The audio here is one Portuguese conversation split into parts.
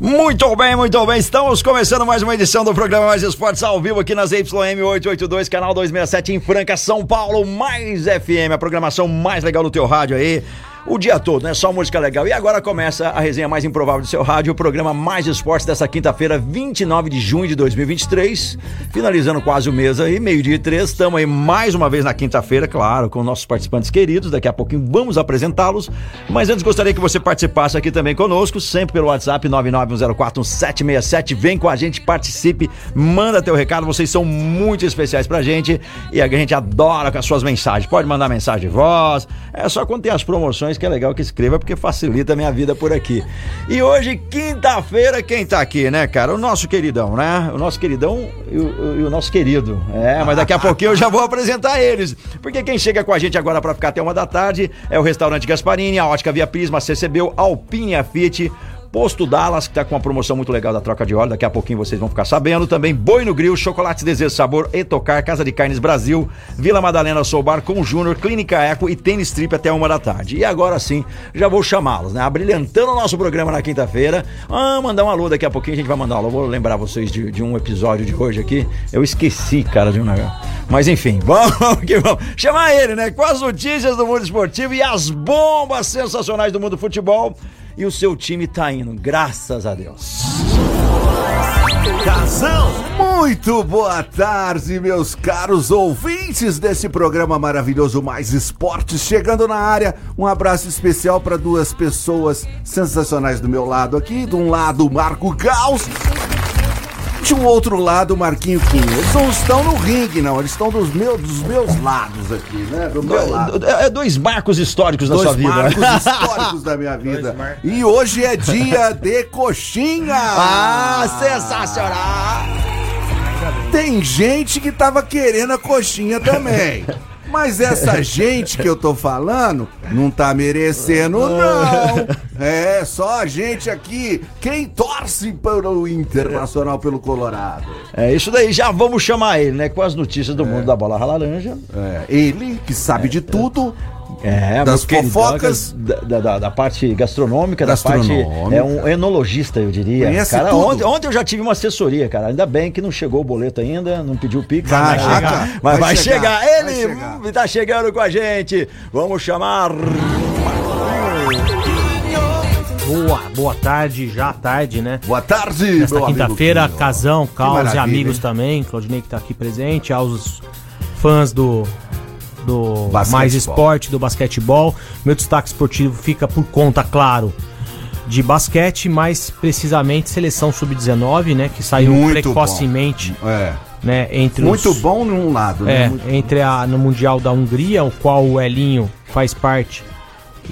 Muito bem, muito bem. Estamos começando mais uma edição do programa Mais Esportes ao vivo aqui nas YM 882, canal 267 em Franca, São Paulo, mais FM, a programação mais legal do teu rádio aí o dia todo, né? Só música legal. E agora começa a resenha mais improvável do seu rádio, o programa Mais Esportes dessa quinta-feira, 29 de junho de 2023. Finalizando quase o mês aí, meio-dia e três. Estamos aí mais uma vez na quinta-feira, claro, com nossos participantes queridos. Daqui a pouquinho vamos apresentá-los. Mas antes gostaria que você participasse aqui também conosco, sempre pelo WhatsApp 991041767. Vem com a gente, participe, manda teu recado. Vocês são muito especiais pra gente e a gente adora com as suas mensagens. Pode mandar mensagem de voz. É só quando tem as promoções que é legal que escreva porque facilita a minha vida por aqui. E hoje, quinta-feira, quem tá aqui, né, cara? O nosso queridão, né? O nosso queridão e o, e o nosso querido. É, mas daqui a pouquinho eu já vou apresentar eles. Porque quem chega com a gente agora para ficar até uma da tarde é o restaurante Gasparini, a Ótica Via Prisma, CCB, Alpine Fit. Posto Dallas, que tá com uma promoção muito legal da troca de óleo, daqui a pouquinho vocês vão ficar sabendo. Também Boi no Grill, Chocolate Desejo Sabor, Etocar, Casa de Carnes Brasil, Vila Madalena Soubar com Júnior, Clínica Eco e Tênis Trip até uma da tarde. E agora sim, já vou chamá-los, né? Abrilhantando o nosso programa na quinta-feira. Ah, mandar um alô daqui a pouquinho, a gente vai mandar um alô. Vou lembrar vocês de, de um episódio de hoje aqui. Eu esqueci, cara, de um negócio. Mas enfim, vamos que vamos. Chamar ele, né? Com as notícias do mundo esportivo e as bombas sensacionais do mundo do futebol e o seu time tá indo, graças a Deus. Casão! Muito boa tarde, meus caros ouvintes desse programa maravilhoso Mais Esportes. Chegando na área, um abraço especial para duas pessoas sensacionais do meu lado aqui. De um lado, Marco Gauss. De um outro lado, Marquinho Quinho. Eles não estão no ringue, não. Eles estão dos meus, dos meus lados aqui, né? Do meu lado. É, é dois marcos históricos Dois da sua vida. marcos históricos da minha vida. E hoje é dia de coxinha. Ah, sensacional! Tem gente que tava querendo a coxinha também. Mas essa gente que eu tô falando não tá merecendo, não. É, só a gente aqui, quem torce para o Internacional pelo Colorado. É isso daí, já vamos chamar ele, né? Com as notícias do mundo da bola laranja. É, ele, que sabe de tudo, É, Das meu querido, fofocas. Da, da- da- da parte gastronômica, da Gastronômica. parte. É um enologista, eu diria. Conhece cara, tudo. ontem, ontem eu já tive uma assessoria, cara. Ainda bem que não chegou o boleto ainda, não pediu o Pix. Vai mas chegar, Mas vai, vai chegar. chegar, Ele vai chegar. tá chegando com a gente. Vamos chamar. Boa, boa tarde, já tarde, né? boa tarde, Nesta quinta-feira. Casão, Caos e amigos hein? também, Claudinei que tá aqui presente, aos fãs do do. Mais Esporte, do basquetebol. Meu destaque esportivo fica por conta, claro, de basquete, mais precisamente seleção sub-19, né, que saiu Muito precocemente, É, né, entre muito os bom num lado, né? é, Muito- entre a no Mundial da Hungria, o qual o Elinho faz parte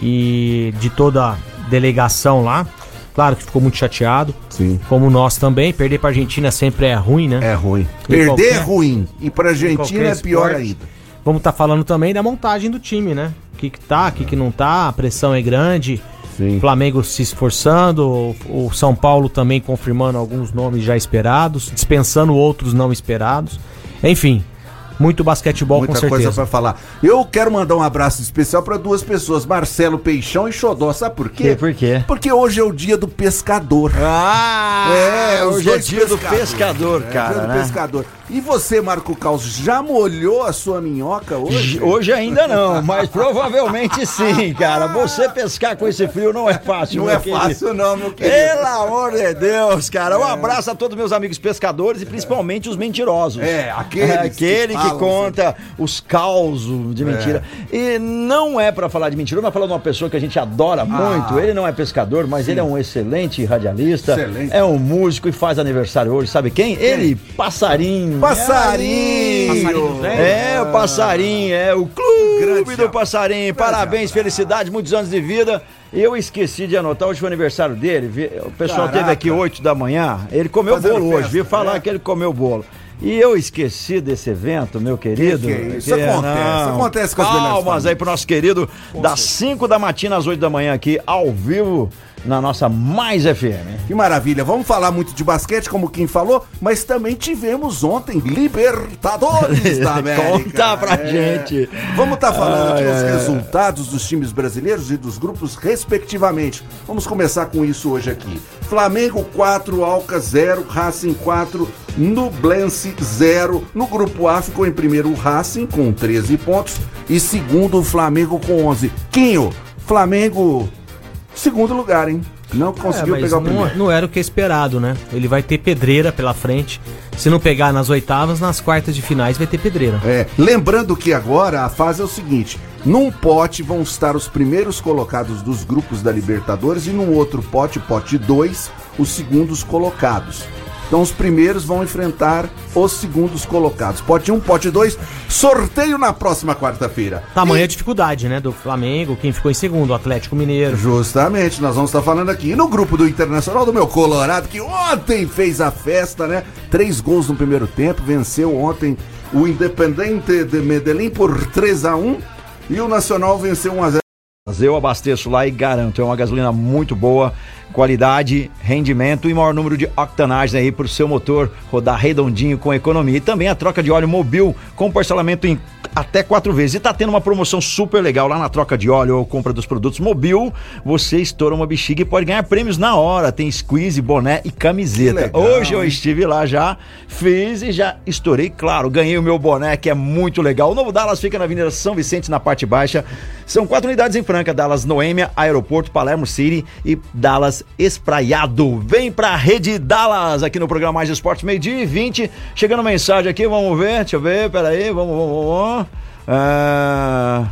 e de toda a delegação lá. Claro que ficou muito chateado. Sim. Como nós também. Perder pra Argentina sempre é ruim, né? É ruim. Em Perder qualquer- é ruim. E pra Argentina é pior esporte. ainda. Vamos estar falando também da montagem do time, né? O que, que tá, o que, que não tá, a pressão é grande. Sim. Flamengo se esforçando, o, São Paulo também confirmando alguns nomes já esperados, dispensando outros não esperados. Enfim, muito basquetebol Muita com coisa certeza. pra falar. Eu quero mandar um abraço especial pra duas pessoas, Marcelo Peixão e Xodó. Sabe por quê? Por quê? Porque hoje é o dia do pescador. Ah! os hoje é dia do pescadores. pescador, É, cara. dia do né? pescador. E você, Marco Caos, já molhou a sua minhoca hoje? Hoje ainda não, mas provavelmente sim, cara. Você pescar com esse frio não é fácil, Não é querido. fácil não, meu querido. Pelo amor de Deus, cara. Um abraço a todos meus amigos pescadores e principalmente os mentirosos. É, aqueles É, aquele que que, conta os causos de mentira. E não é pra falar de mentira, mas falar de uma pessoa que a gente adora muito. Ele não é pescador, mas ele é um excelente radialista. Excelente. É um músico e faz aniversário hoje. Sabe quem? Ele, Passarinho. Passarinho! passarinho. É, o passarinho, é o clube Grande do passarinho. Parabéns, felicidade, muitos anos de vida. Eu esqueci de anotar, hoje foi aniversário dele. O pessoal Caraca. teve aqui 8 da manhã. Ele comeu Fazendo bolo hoje, festa, viu falar né? que ele comeu bolo. E eu esqueci desse evento, meu querido. Que que é isso? Acontece, acontece com as Palmas aí pro nosso querido, das 5 da matina às 8 da manhã aqui, ao vivo, na nossa Mais FM. Que maravilha. Vamos falar muito de basquete, como quem falou, mas também tivemos ontem Libertadores da América. Conta pra É. gente. Vamos estar falando aqui Ai, os ai, ai. resultados dos times brasileiros e dos grupos, respectivamente. Vamos começar com isso hoje aqui. Flamengo 4, Alca 0, Racing 4, Nublense 0. No grupo A ficou em primeiro o Racing com 13 pontos e segundo o Flamengo com 11. Quinho, Flamengo, segundo lugar, hein? Não conseguiu É, pegar o não, primeiro. não era o que é esperado, né? Ele vai ter pedreira pela frente. Se não pegar nas oitavas, nas quartas de finais vai ter pedreira. É, lembrando que agora a fase é o seguinte: num pote vão estar os primeiros colocados dos grupos da Libertadores e num outro pote, pote 2, os segundos colocados. Então os primeiros vão enfrentar os segundos colocados. Pote 1, um, pote 2, sorteio na próxima quarta-feira. Tamanha a dificuldade, né? Do Flamengo, quem ficou em segundo, o Atlético Mineiro. Justamente, nós vamos estar falando aqui no grupo do Internacional do meu Colorado, que ontem fez a festa, né? Três gols no primeiro tempo, venceu ontem o Independente de Medellín por 3 a 1 e o Nacional venceu 1 a 0 Eu abasteço lá e garanto, é uma gasolina muito boa, qualidade, rendimento e maior número de octanagem aí para o seu motor rodar redondinho com economia. E também a troca de óleo mobil com parcelamento em até quatro vezes. E tá tendo uma promoção super legal lá na troca de óleo ou compra dos produtos mobil. Você estoura uma bexiga e pode ganhar prêmios na hora. Tem squeeze, boné e camiseta. Hoje eu estive lá já, fiz e já estourei, claro, ganhei o meu boné, que é muito legal. O novo Dallas fica na Avenida São Vicente, na parte baixa. São quatro unidades em Franca: Dallas Noêmia, Aeroporto, Palermo City e Dallas Espraiado. Vem pra Rede Dallas aqui no programa Mais Esportes, meio-dia e 20. Chegando mensagem aqui, vamos ver, deixa eu ver, peraí, vamos, vamos, vamos. Ah,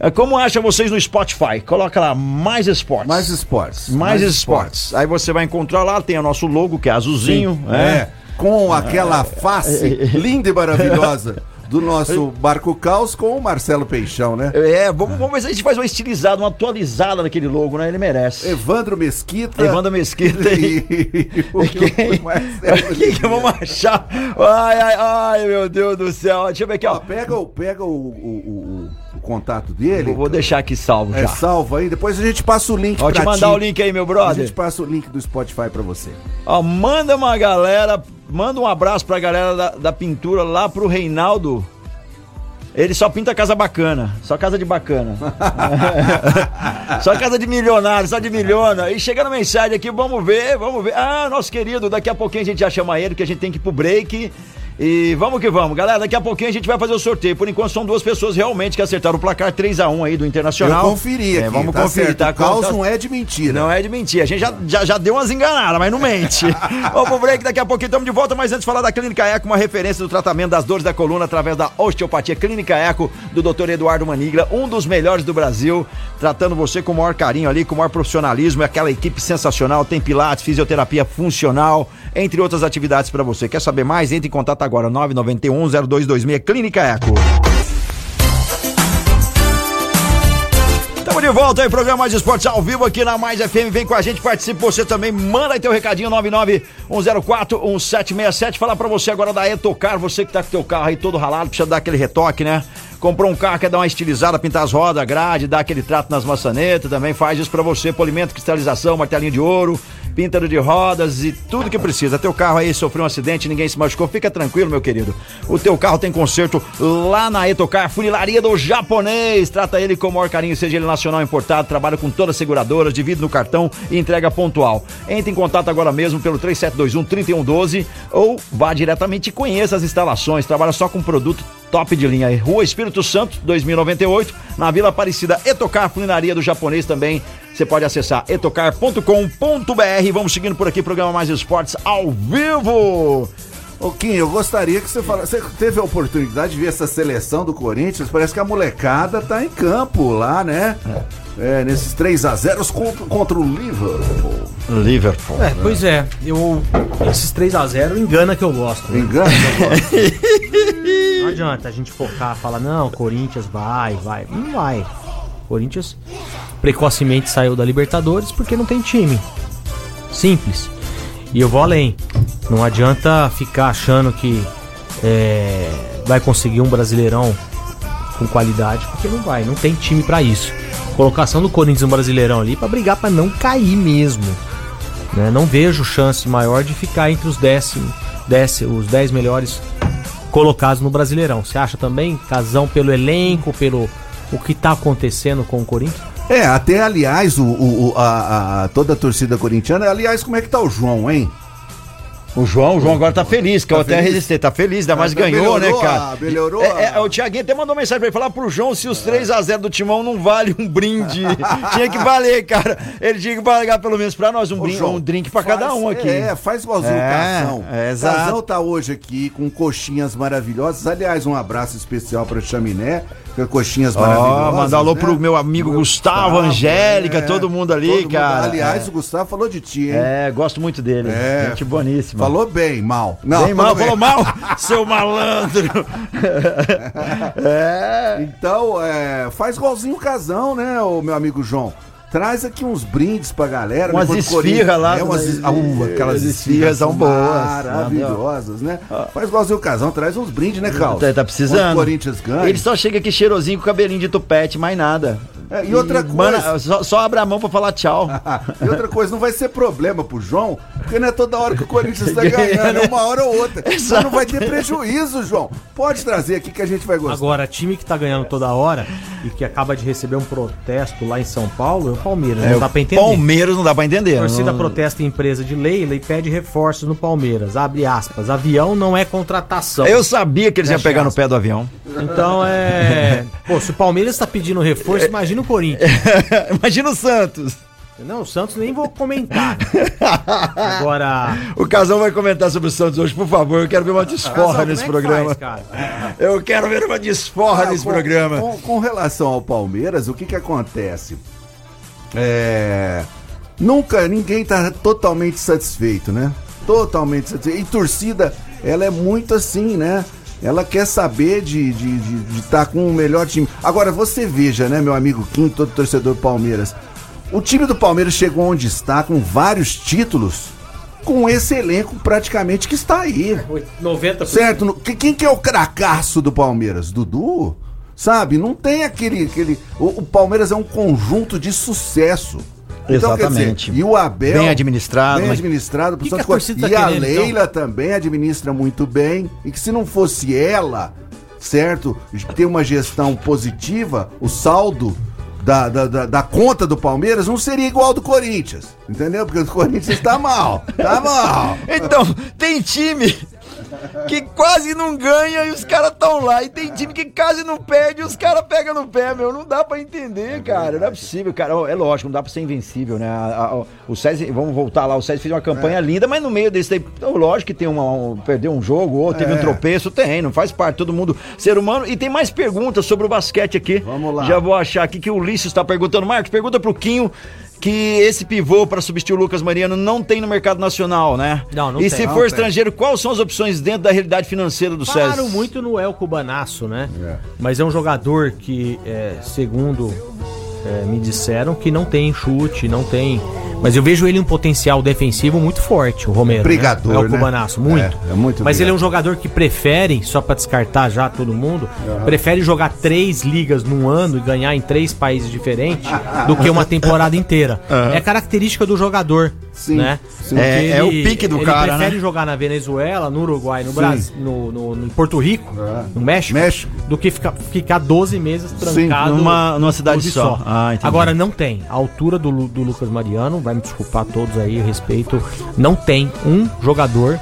é, como acha vocês no Spotify? Coloca lá Mais Esportes. Mais esportes. Mais, esportes. Aí você vai encontrar lá, tem o nosso logo, que é azulzinho. É, É. com aquela face linda e maravilhosa do nosso Barco Caos com o Marcelo Peixão, né? É, vamos, vamos ver se a gente faz uma estilizada, uma atualizada naquele logo, né? Ele merece. Evandro Mesquita. Evandro Mesquita e. e o Quem? Marcelo O que, vamos achar? Ai, ai, ai, meu Deus do céu. Deixa eu ver aqui, Ó, ó. pega pega o, o, o- o contato dele. Vou, vou deixar aqui salvo É, já. salva aí, depois a gente passa o link Vou te mandar ti. o link aí, meu A brother. gente passa o link do Spotify pra você. Ó, manda uma galera, manda um abraço pra galera da, da pintura lá pro Reinaldo. Ele só pinta casa bacana, só casa de bacana. só casa de milionário, só de milhona. E chegando mensagem aqui, vamos ver, vamos ver. Ah, nosso querido, daqui a pouquinho a gente já chama ele, que a gente tem que ir pro break. E vamos que vamos, galera. Daqui a pouquinho a gente vai fazer o sorteio. Por enquanto são duas pessoas realmente que acertaram o placar 3x1 aí do Internacional. Eu conferi aqui, É, vamos tá conferir, certo. tá? O caos Tá- não é de mentira. não é de mentir. A gente já, já, já deu umas enganadas, mas não mente. Vamos pro break, daqui a pouquinho estamos de volta. Mas antes de falar da Clínica Eco, uma referência do tratamento das dores da coluna através da osteopatia. Clínica Eco, do Dr. Eduardo Manigla, um dos melhores do Brasil, tratando você com o maior carinho ali, com o maior profissionalismo. É aquela equipe sensacional. Tem pilates, fisioterapia funcional, entre outras atividades para você. Quer saber mais? Entre em contato agora, 991 0226 Clínica Eco. Estamos de volta aí, programa Mais Esportes ao vivo aqui na Mais FM. Vem com a gente, participe você também. Manda aí teu recadinho 991041767. Falar pra você agora da Etocar, você que tá com teu carro aí todo ralado, precisa dar aquele retoque, né? Comprou um carro, quer dar uma estilizada, pintar as rodas, grade, dar aquele trato nas maçanetas, também faz isso pra você. Polimento, cristalização, martelinho de ouro, píntaro de rodas e tudo que precisa. Teu carro aí sofreu um acidente, ninguém se machucou, fica tranquilo, meu querido. O teu carro tem conserto lá na Etocar, funilaria do japonês. Trata ele com o maior carinho, seja ele nacional importado, trabalha com todas as seguradoras, divide no cartão e entrega pontual. Entre em contato agora mesmo pelo 3721-3112 ou vá diretamente e conheça as instalações. Trabalha só com produto top de linha. Rua Espírito Santo, 2098, na Vila Aparecida. Etocar, funilaria do japonês também. Você pode acessar etocar.com.br. Vamos seguindo por aqui, programa Mais Esportes ao vivo. Ô Kim, eu gostaria que você falasse. Você teve a oportunidade de ver essa seleção do Corinthians? Parece que a molecada tá em campo lá, né? É, nesses 3 a 0 contra, contra o Liverpool. Liverpool. É, pois é. Eu, esses 3x0 engana que eu gosto. né? Engana? eu gosto. adianta a gente focar, falar, não, Corinthians vai, vai. Não vai. Corinthians precocemente saiu da Libertadores porque não tem time. Simples. E eu vou além. Não adianta ficar achando que é, vai conseguir um brasileirão com qualidade, porque não vai, não tem time pra isso. Colocação do Corinthians no Brasileirão ali pra brigar pra não cair mesmo. né? Não vejo chance maior de ficar entre os décimos, décimos, os 10 melhores colocados no Brasileirão. Você acha também, Casão, pelo elenco, pelo o que tá acontecendo com o Corinthians? É, até aliás, o, o- a, a- toda a torcida corintiana. Aliás, como é que tá o João, hein? O João, o João agora tá feliz, que eu Tá até feliz? resistei, tá feliz, ainda mais tá- ganhou, né, melhorou cara? a- melhorou É, é, a- o Thiaguinho até mandou mensagem pra ele falar pro João se os 3x0 do Timão não vale um brinde. tinha que valer, cara. Ele tinha que pagar pelo menos pra nós um, Ô, brinde, João, um drink pra cada faz- um aqui. É, faz igualzinho É, o Casão. é, exato. Casão tá hoje aqui com coxinhas maravilhosas. Aliás, um abraço especial pra Chaminé, com coxinhas maravilhosas. mandar alô né? pro meu amigo Gustavo, Angélica, é. todo mundo ali, Todo mundo- cara. Aliás, É. o Gustavo falou de ti, hein? É, gosto muito dele. É. Gente boníssima. Falou bem, mal. Bem mal, bem. falou mal, seu malandro. é. Então, é, faz igualzinho o casão, né, o meu amigo João? Traz aqui uns brindes pra galera. Umas quando o esfirra Corinthians- lá, É, umas, ah, uh, aquelas As esfirras esfirras são boas. Maravilhosas, né? Faz igualzinho o casão, traz uns brindes, né, Carlos? Tá, tá precisando. O Corinthians ganha. Ele só chega aqui cheirosinho com cabelinho de tupete, mais nada. É, e outra coisa- Mano, só, só abre a mão pra falar tchau. e outra coisa, não vai ser problema pro João, porque não é toda hora que o Corinthians tá ganhando, é uma hora ou outra. Mas não vai ter prejuízo, João. Pode trazer aqui que a gente vai gostar. Agora, time que tá ganhando toda hora e que acaba de receber um protesto lá em São Paulo é o Palmeiras. É, não o dá pra entender. Palmeiras não dá pra entender. A torcida não- protesta em empresa de Leila e pede reforços no Palmeiras. Abre aspas. Avião não é contratação. Eu sabia que eles iam pegar no aspas. pé do avião. Então é. Pô, se o Palmeiras tá pedindo reforço, imagina o Corinthians. Imagina o Santos. Não, o Santos nem vou comentar. Agora. O Casão vai comentar sobre o Santos hoje, por favor. Eu quero ver uma desforra Casal, nesse como é que programa. faz, cara? Eu quero ver uma desforra Ah, nesse com- programa. Com, com relação ao Palmeiras, o que que acontece? É, nunca ninguém tá totalmente satisfeito, né? Totalmente satisfeito. E torcida, ela é muito assim, né? Ela quer saber de estar de, de, de tá com o melhor time. Agora, você veja, né, meu amigo Kim, todo torcedor do Palmeiras. O time do Palmeiras chegou onde está, com vários títulos, com esse elenco praticamente que está aí. 90%. Certo? No- que- Quem que é o cracaço do Palmeiras? Dudu? Sabe? Não tem aquele. aquele o, o Palmeiras é um conjunto de sucesso. Então, quer dizer, Exatamente. e o Abel. Bem administrado, Bem mas- administrado. Que que a torcida e tá a querendo, então? Leila também administra muito bem. E que se não fosse ela, certo? Ter uma gestão positiva, o saldo. Da, da, da, da conta do Palmeiras não seria igual ao do Corinthians. Entendeu? Porque o Corinthians tá mal. Tá mal. Então, tem time que quase não ganha e os caras tão lá. E tem time que quase não perde e os caras pegam no pé, meu. Não dá pra entender, cara. Não é possível, cara. É lógico, não dá pra ser invencível, né? O César, vamos voltar lá, o César fez uma campanha linda, mas no meio desse então, lógico que tem uma. um- perdeu um jogo, ou teve um tropeço, tem, não faz parte, todo mundo ser humano. E tem mais perguntas sobre o basquete aqui. Vamos lá. Já vou achar aqui que o Ulisses está perguntando. Marcos, pergunta pro Quinho. Que esse pivô para substituir o Lucas Mariano não tem no mercado nacional, né? Não, não e tem. se Não for tem. estrangeiro, quais são as opções dentro da realidade financeira do César? Falaram muito no El Cubanaço, né? É. Mas é um jogador que, é, segundo é, me disseram, que não tem chute, não tem. Mas eu vejo ele um potencial defensivo muito forte, o Romero. Brigador, né? El né? Cubanaço, muito. É, é muito Mas ele é um jogador que prefere, só pra descartar já todo mundo, prefere jogar três ligas num ano e ganhar em três países diferentes do que uma temporada inteira. É característica do jogador, Sim, né? sim. É- Porque é o pique do ele cara, prefere né? jogar na Venezuela, no Uruguai, no Sim. Brasil, no, no- no Porto Rico, no México, México. do que ficar, ficar 12 meses trancado numa- numa cidade clube só. Ah. Agora não tem. A altura do, do Lucas Mariano, vai me desculpar todos aí, respeito, não tem um jogador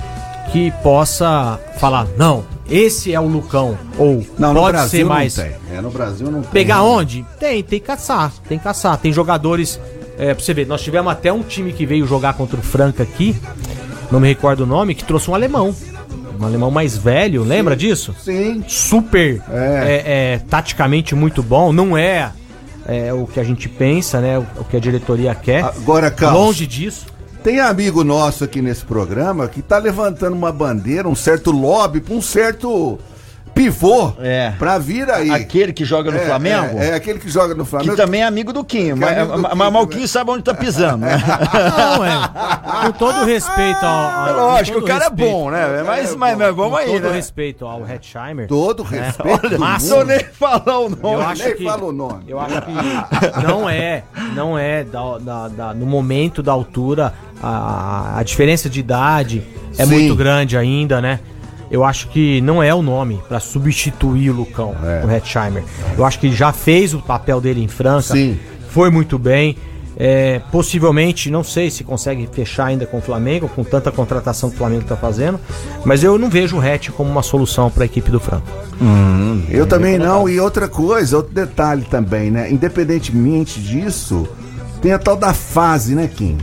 que possa falar, não, esse é o Lucão, ou Não, pode ser mais. não tem. É, no Brasil não tem. Pegar onde? Tem, tem que caçar, tem que caçar. Tem jogadores, é, pra você ver, nós tivemos até um time que veio jogar contra o Franca aqui, não me recordo o nome, que trouxe um alemão. Um alemão mais velho, lembra disso? Sim. Super É. é, é, taticamente muito bom, não é, é, o que a gente pensa, né? O, o que a diretoria quer. Agora, Carlos, Longe disso. tem amigo nosso aqui nesse programa que tá levantando uma bandeira, um certo lobby pra um certo pivô É. pra vir aí. Aquele que joga no É, Flamengo. É, é aquele que joga no Que Flamengo. também é amigo do Quinho, Que é mas, amigo do mas- Quinho, mas o né? Quinho sabe onde tá pisando, né? Não, é. Com todo respeito ao. ao É lógico, com o cara é respeito- bom, né? Mas, mas, mas vamos com aí, todo né? respeito ao Hetzheimer. Todo respeito. mas- Não mundo. nem falar o nome. Eu acho nem que. fala o nome. Eu acho que não é, não é da, da- da- no momento da altura a, a diferença de idade é Sim. muito grande ainda, né? Eu acho que não é o nome pra substituir o Lucão, É. o Hetzheimer. Eu acho que já fez o papel dele em França, Sim. foi muito bem. É, possivelmente, não sei se consegue fechar ainda com o Flamengo, com tanta contratação que o Flamengo está fazendo, mas eu não vejo o Hetch como uma solução para a equipe do Franco. Eu também não. E outra coisa, outro detalhe também, né? Independentemente disso, tem a tal da fase, né, Kim?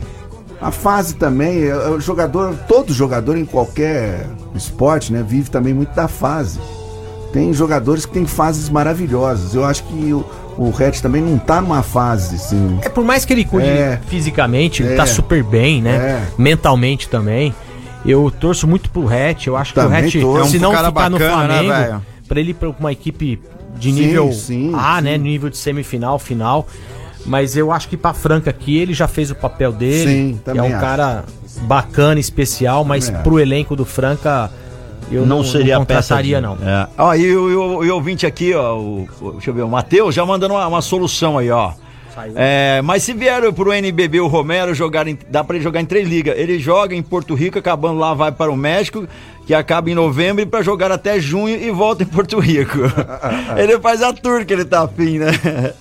A fase também, é, o jogador, todo jogador em qualquer esporte, né, vive também muito da fase. Tem jogadores que têm fases maravilhosas. Eu acho que o, o Red também não tá numa fase, assim. É, por mais que ele cuide É. fisicamente, ele É. tá super bem, né? É. Mentalmente também. Eu torço muito pro Hatch. Eu acho que Também o Hatch, torço. se É um não ficar no bacana, né, Flamengo, velho? pra ele ir pra uma equipe de Sim, nível sim, A, sim. né? Nível de semifinal, final. Mas eu acho que pra Franca aqui ele já fez o papel dele. Sim, é também um acho. cara bacana, especial, mas Também pro elenco do Franca eu não, não, seria não peça contrataria, de- não. É. Ó, e o, ouvinte aqui, ó, o, o- deixa eu ver, o Matheus já mandando uma, uma solução aí, ó. Saiu. É, mas se vier pro NBB o Romero jogar em, dá pra ele jogar em três ligas. Ele joga em Porto Rico, acabando lá vai para o México, que acaba em novembro pra jogar até junho e volta em Porto Rico. ele faz a tour que ele tá afim, né?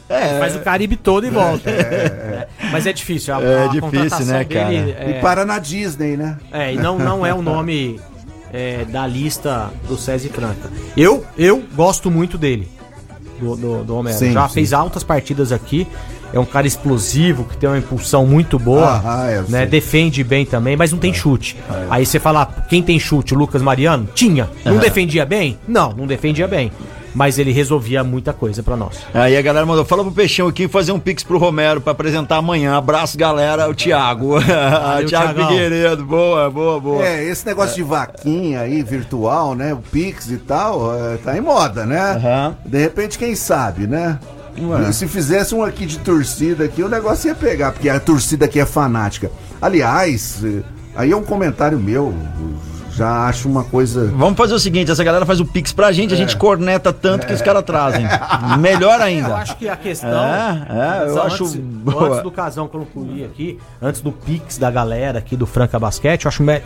É, Faz o Caribe todo e volta. É. Mas é difícil. A, É a difícil, contratação né, cara? dele, E é, para na Disney, né? É, e não, não é o nome é, da lista do César Franca. Eu, eu gosto muito dele, do, do, do Romero. Sim, Já sim. fez altas partidas aqui. É um cara explosivo, que tem uma impulsão muito boa. Ah, é, né? sei. Defende bem também, mas não tem chute. Aí você fala, ah, quem tem chute? O Lucas Mariano? Tinha. Não defendia bem? Não, não defendia bem. Mas ele resolvia muita coisa pra nós. Aí a galera mandou, fala pro Peixinho aqui fazer um pix pro Romero pra apresentar amanhã. Abraço, galera, o Thiago. Thiago Thiagão. Figueiredo, boa, boa, boa. É, esse negócio de vaquinha aí, virtual, né? O Pix e tal, é, tá em moda, né? Aham. De repente, quem sabe, né? É. Se fizesse um aqui de torcida aqui, o negócio ia pegar, porque a torcida aqui é fanática. Aliás, eh, aí é um comentário meu, já acho uma coisa. Vamos fazer o seguinte, essa galera faz o pix pra gente, a gente corneta tanto que os caras trazem. Melhor Eu ainda. acho que a questão. É, é, eu antes, acho Antes boa. do casão que eu concluí aqui, antes do Pix da galera aqui do Franca Basquete, eu acho me-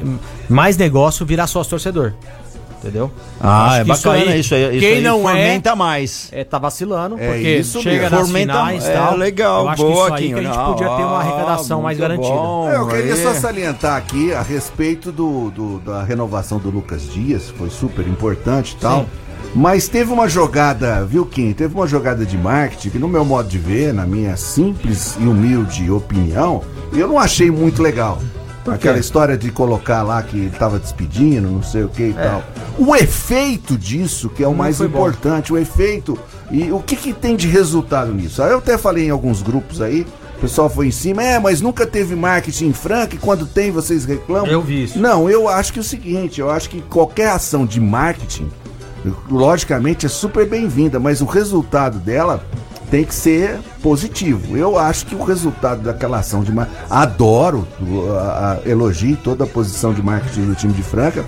mais negócio virar sócio torcedor. Entendeu? Ah, Acho é que bacana isso aí. Isso quem aí não fomenta mais. é, é, tá vacilando, É porque isso chega mesmo. nas Fomenta- finais e é, tal. legal, eu acho boa, que isso aí que a gente podia ter uma arrecadação ah, mais garantida. bom. É, eu queria aí. só salientar aqui a respeito do, do- da renovação do Lucas Dias, foi super importante e tal. Sim. Mas teve uma jogada, viu, Kim? Teve uma jogada de marketing que, no meu modo de ver, na minha simples e humilde opinião, eu não achei muito legal. Aquela história de colocar lá que ele tava despedindo, não sei o que e tal. O efeito disso, que é o mais foi bom. importante, o efeito. E o que, que tem de resultado nisso? Eu até falei em alguns grupos aí, o pessoal foi em cima, é, mas nunca teve marketing em Franca e quando tem vocês reclamam. Eu vi isso. Não, eu acho que é o seguinte, eu acho que qualquer ação de marketing, logicamente é super bem-vinda, mas o resultado dela tem que ser positivo. Eu acho que o resultado daquela ação de marketing, adoro, a, a, elogio toda a posição de marketing do time de Franca,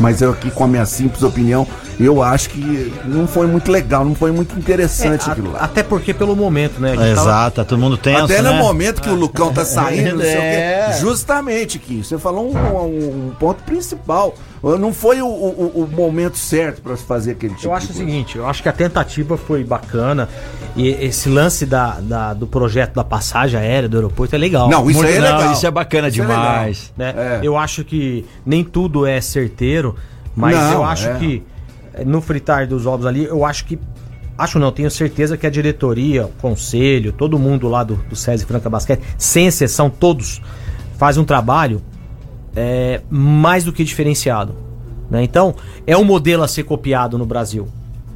mas eu aqui com a minha simples opinião, eu acho que não foi muito legal, não foi muito interessante É, a- aquilo lá. até porque pelo momento, né? a gente tava- Exato, tá todo mundo tenso, Até no né? momento que o Lucão tá saindo, não sei o É. quê. Justamente, Kim, você falou um, um- um ponto principal. Não foi o, o- o momento certo pra se fazer aquele tipo Eu acho o seguinte, eu acho que a tentativa foi bacana. E esse lance da, da- do projeto da passagem aérea do aeroporto é legal. Não, isso Muito- é não, legal. isso é bacana Isso é demais. né? É. Eu acho que nem tudo é certeiro, mas Não, eu acho é. que eh, no fritar dos ovos ali, eu acho que. Acho não, tenho certeza que a diretoria, o conselho, todo mundo lá do, do SESI Franca Basquete, sem exceção, todos, fazem um trabalho é, mais do que diferenciado. né? Então, é um modelo a ser copiado no Brasil.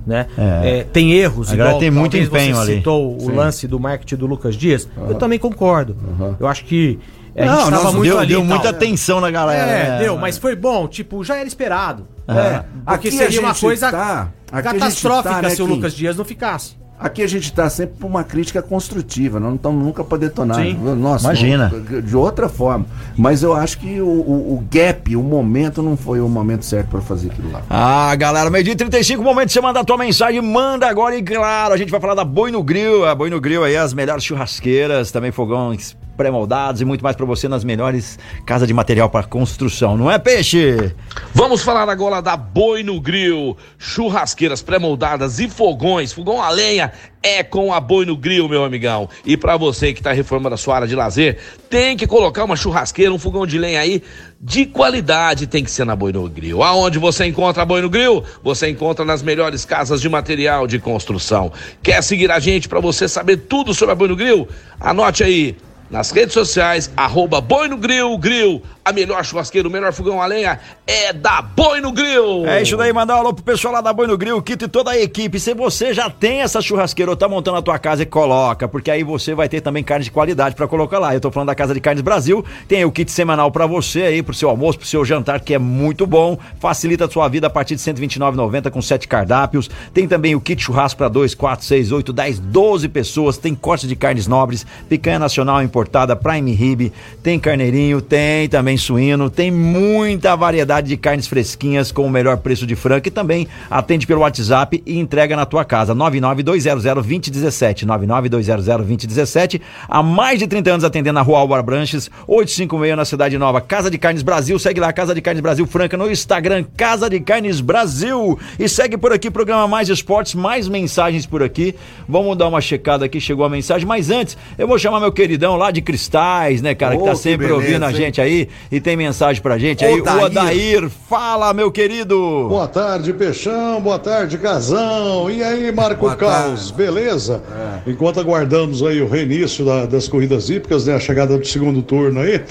Né? É. É, tem erros, A galera tem muito empenho você ali. citou o lance do marketing do Lucas Dias. Eu também concordo. Eu acho que A Não, gente nossa, muito deu, ali deu muita tensão na galera. É, né? deu, mas foi bom, tipo, já era esperado. É. É, porque Aqui seria uma coisa tá- gente catastrófica tá, né, se o Kim? Lucas Dias não ficasse. Aqui a gente tá sempre por uma crítica construtiva, não estamos nunca para detonar. Sim. Nossa, Imagina. De outra forma. Mas eu acho que o, o- o gap, o momento, não foi o momento certo para fazer aquilo lá. Ah, galera, meio dia e 35, momento de você mandar a tua mensagem, manda agora e claro, a gente vai falar da Boi no Grill, a Boi no Grill aí, as melhores churrasqueiras, também fogões pré-moldados e muito mais pra você nas melhores casas de material para construção, não é, Peixe? Vamos falar agora da Boi no Grill, churrasqueiras pré-moldadas e fogões, fogão a lenha é com a Boi no Grill, meu amigão. E pra você que tá reformando a sua área de lazer, tem que colocar uma churrasqueira, um fogão de lenha aí de qualidade, tem que ser na Boi no Grill. Aonde você encontra a Boi no Grill? Você encontra nas melhores casas de material de construção. Quer seguir a gente pra você saber tudo sobre a Boi no Grill? Anote aí nas redes sociais, arroba Boi no Grill, Grill, a melhor churrasqueira, o melhor fogão a lenha é da Boi no Grill. É isso daí, mandar um alô pro pessoal lá da Boi no Grill, Kito e toda a equipe. Se você já tem essa churrasqueira ou tá montando a tua casa, coloca, porque aí você vai ter também carne de qualidade pra colocar lá. Eu tô falando da Casa de Carnes Brasil, tem o kit semanal pra você aí, pro seu almoço, pro seu jantar, que é muito bom, facilita a sua vida a partir de R$ 129,90 com sete cardápios. Tem também o kit churrasco pra 2, 4, 6, 8, 10, 12 pessoas, tem corte de carnes nobres, picanha nacional importada, prime rib, tem carneirinho, tem também suíno, tem muita variedade de carnes fresquinhas com o melhor preço de frango e também atende pelo WhatsApp e entrega na tua casa. 992002017, 992002017. Há mais de 30 anos atendendo na Rua Álvaro Branches, 856 na Cidade Nova. Casa de Carnes Brasil, segue lá Casa de Carnes Brasil Franca no Instagram, Casa de Carnes Brasil. E segue por aqui programa Mais Esportes, mais mensagens por aqui. Vamos dar uma checada aqui, chegou a mensagem, mas antes eu vou chamar meu queridão lá de Cristais, né, cara, que tá que sempre beleza, ouvindo a hein? gente aí e tem mensagem pra gente aí. O Odair. Odair, fala, meu querido. Boa tarde, Peixão. Boa tarde, Casão. E aí, Marco Boa Caos, beleza? Enquanto aguardamos aí o reinício da- das corridas hípicas, né, a chegada do segundo turno aí,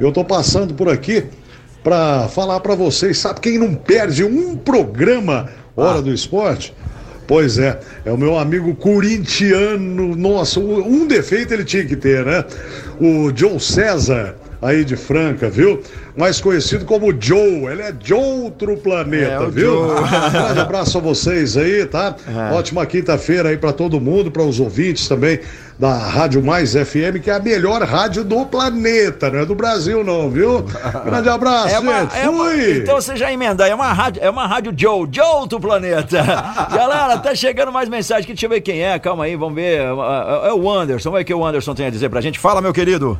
eu tô passando por aqui para falar para vocês, sabe quem não perde um programa Hora do Esporte? Pois é, é o meu amigo corintiano, nossa, um defeito ele tinha que ter, né? O Joe César, aí de Franca, viu? Mais conhecido como Joe, ele é de outro planeta, É, viu? Joe. Um grande abraço a vocês aí, tá? Ótima quinta-feira aí para todo mundo, para os ouvintes também da Rádio Mais FM, que é a melhor rádio do planeta, não é do Brasil não, viu? Grande abraço, É uma, gente. é uma- Fui! então você já emenda, é uma rádio, é uma rádio Joe, Joe do planeta. Galera, tá chegando mais mensagem aqui, deixa eu ver quem é, calma aí, vamos ver. É, é- é o Anderson, vamos ver o que o Anderson tem a dizer pra gente. Fala, meu querido.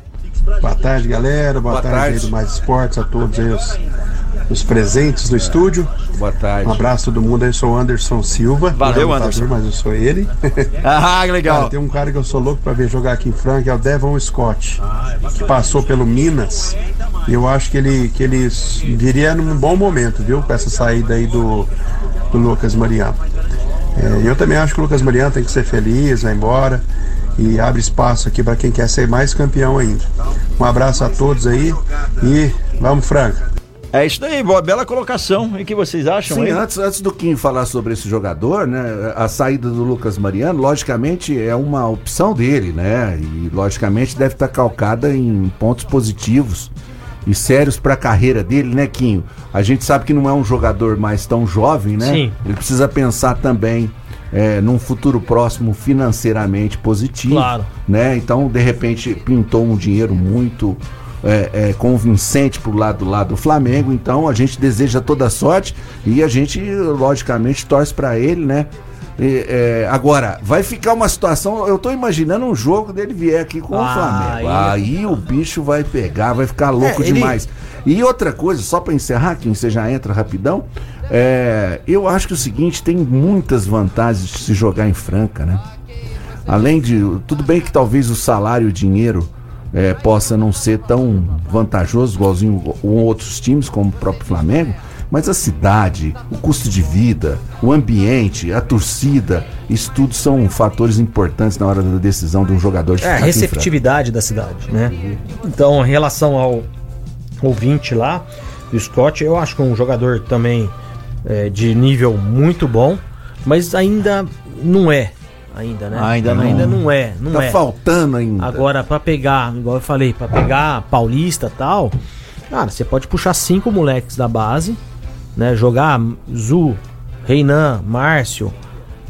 Boa tarde, galera. Boa, Boa tarde, tarde. aí do Mais Esportes, a todos aí os, os presentes no estúdio. Boa tarde. Um abraço a todo mundo aí, eu sou o Anderson Silva. Valeu, Não é Anderson. Mas eu sou ele. Ah, legal. Cara, tem um cara que eu sou louco pra ver jogar aqui em Franca, é o Devon Scott, que passou pelo Minas. E eu acho que ele, que ele viria num bom momento, viu? Com essa saída aí do, do Lucas Mariano. É, eu também acho que o Lucas Mariano tem que ser feliz, vai embora. E abre espaço aqui para quem quer ser mais campeão ainda. Um abraço a todos aí e vamos, Franca. É isso daí, boa, bela colocação. E o que vocês acham Sim, aí? antes, antes do Kim falar sobre esse jogador, né? A saída do Lucas Mariano, logicamente, é uma opção dele, né? E logicamente deve estar calcada em pontos positivos e sérios para a carreira dele, né, Quinho? A gente sabe que não é um jogador mais tão jovem, né? Sim. Ele precisa pensar também é, num futuro próximo financeiramente positivo, Claro. né? Então, de repente, pintou um dinheiro muito é, é, convincente pro lado lá do Flamengo. Então, a gente deseja toda sorte e a gente, logicamente, torce para ele, né? E, é, agora, vai ficar uma situação. Eu tô imaginando um jogo dele vier aqui com o Ah, Flamengo. aí- Aí o bicho vai pegar, vai ficar louco É, ele- demais. E outra coisa, só para encerrar, que você já entra rapidão. é, eu acho que o seguinte, tem muitas vantagens de se jogar em Franca, né? Além de. Tudo bem que talvez o salário e o dinheiro é, possa não ser tão vantajoso, igualzinho com outros times, como o próprio Flamengo, mas a cidade, o custo de vida, o ambiente, a torcida, isso tudo são fatores importantes na hora da decisão de um jogador de É, a receptividade da cidade, né? Então, em relação ao ouvinte lá, do Scott, eu acho que é um jogador também é, de nível muito bom, mas ainda não é ainda, né? Ainda não. Ainda não é, não Tá é. faltando ainda. Agora, pra pegar, igual eu falei, pra pegar Paulista e tal, cara, você pode puxar cinco moleques da base, né? Jogar Zu, Reinan, Márcio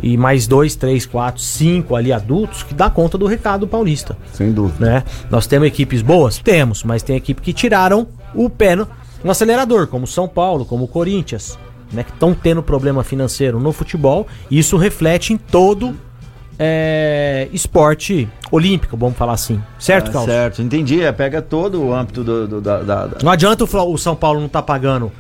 e mais dois, três, quatro, cinco ali adultos que dá conta do recado paulista, Sem dúvida. né? Nós temos equipes boas? Temos, mas tem equipe que tiraram o pé no, no acelerador, como São Paulo, como o Corinthians, né? Que estão tendo problema financeiro no futebol e isso reflete em todo é, esporte olímpico, vamos falar assim. Certo, Carlos? certo, entendi. É, pega todo o âmbito do, do- da, da- Não adianta o, o São Paulo não tá pagando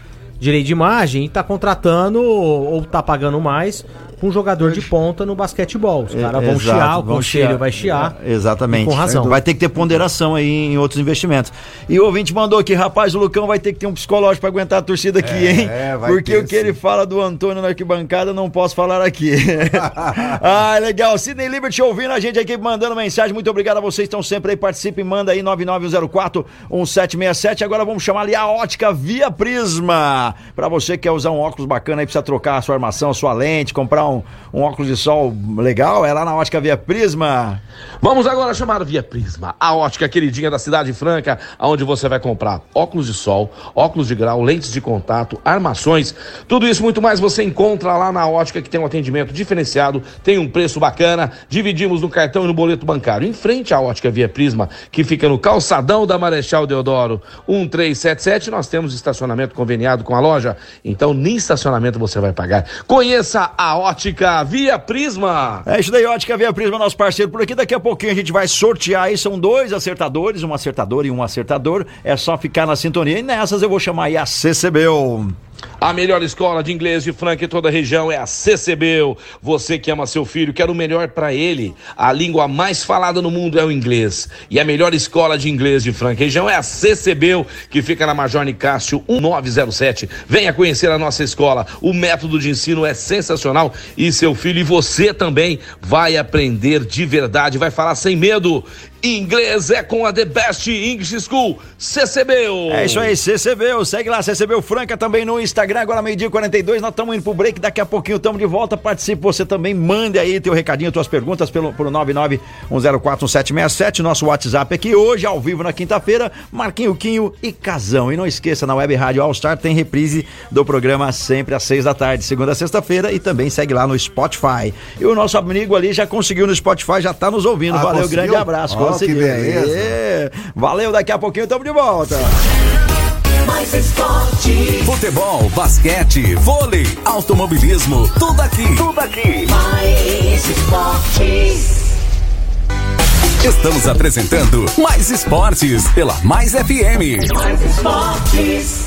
direito de imagem e tá contratando ou, tá pagando mais com um jogador de ponta no basquetebol. Os caras vão Exato, chiar, o vão conselho vai chiar. É, Exatamente. Com razão. Vai ter que ter ponderação aí em outros investimentos. E o ouvinte mandou aqui, rapaz, o Lucão vai ter que ter um psicológico pra aguentar a torcida aqui, hein? vai Porque ter o que ele sim. fala do Antônio na arquibancada não posso falar aqui. ah, legal. Sidney Liberty ouvindo a gente aqui, mandando mensagem. Muito obrigado a vocês que estão sempre aí. Participem, manda aí 9904-1767. Agora vamos chamar ali a ótica Via Prisma. Pra você que quer usar um óculos bacana aí, precisa trocar a sua armação, a sua lente, comprar um, um óculos de sol legal, é lá na ótica Via Prisma. Vamos agora chamar Via Prisma, a ótica queridinha da Cidade Franca, onde você vai comprar óculos de sol, óculos de grau, lentes de contato, armações, tudo isso muito mais você encontra lá na ótica que tem um atendimento diferenciado, tem um preço bacana, dividimos no cartão e no boleto bancário. Em frente à ótica Via Prisma, que fica no calçadão da Marechal Deodoro 1377, nós temos estacionamento conveniado com a loja, então nem estacionamento você vai pagar. Conheça a ótica Via Prisma. É isso daí, ótica Via Prisma, nosso parceiro por aqui. Daqui a pouquinho a gente vai sortear aí. São dois acertadores, um acertador e um acertador. É só ficar na sintonia. E nessas eu vou chamar aí a CCBU. A melhor escola de inglês de Franca em toda a região é a CCBU. Você que ama seu filho, quer o melhor para ele. A língua mais falada no mundo é o inglês. E a melhor escola de inglês de Franca e região é a CCBU, que fica na Major Nicásio 1907. Venha conhecer a nossa escola. O método de ensino é sensacional e seu filho e você também vai aprender de verdade, vai falar sem medo. Inglês é com a The Best English School, CCBU. É isso aí, CCBU. Segue lá, CCBU Franca também no Instagram. Agora, meio-dia e 42. Nós estamos indo pro break. Daqui a pouquinho estamos de volta. Participe você também. Mande aí teu recadinho, tuas perguntas pelo, pelo 991041767. Nosso WhatsApp aqui hoje, ao vivo na quinta-feira. Marquinho Quinho e Casão. E não esqueça, na Web Rádio All Star tem reprise do programa sempre às seis da tarde, segunda a sexta-feira. E também segue lá no Spotify. E o nosso amigo ali já conseguiu no Spotify, já tá nos ouvindo. Ah, Valeu, conseguiu? grande abraço. Ó, que beleza. É. Valeu, daqui a pouquinho estamos de volta. Mais esportes, Futebol, basquete, vôlei, automobilismo, tudo aqui. Tudo aqui. mais esportes. Estamos apresentando Mais Esportes pela Mais FM. Mais esportes.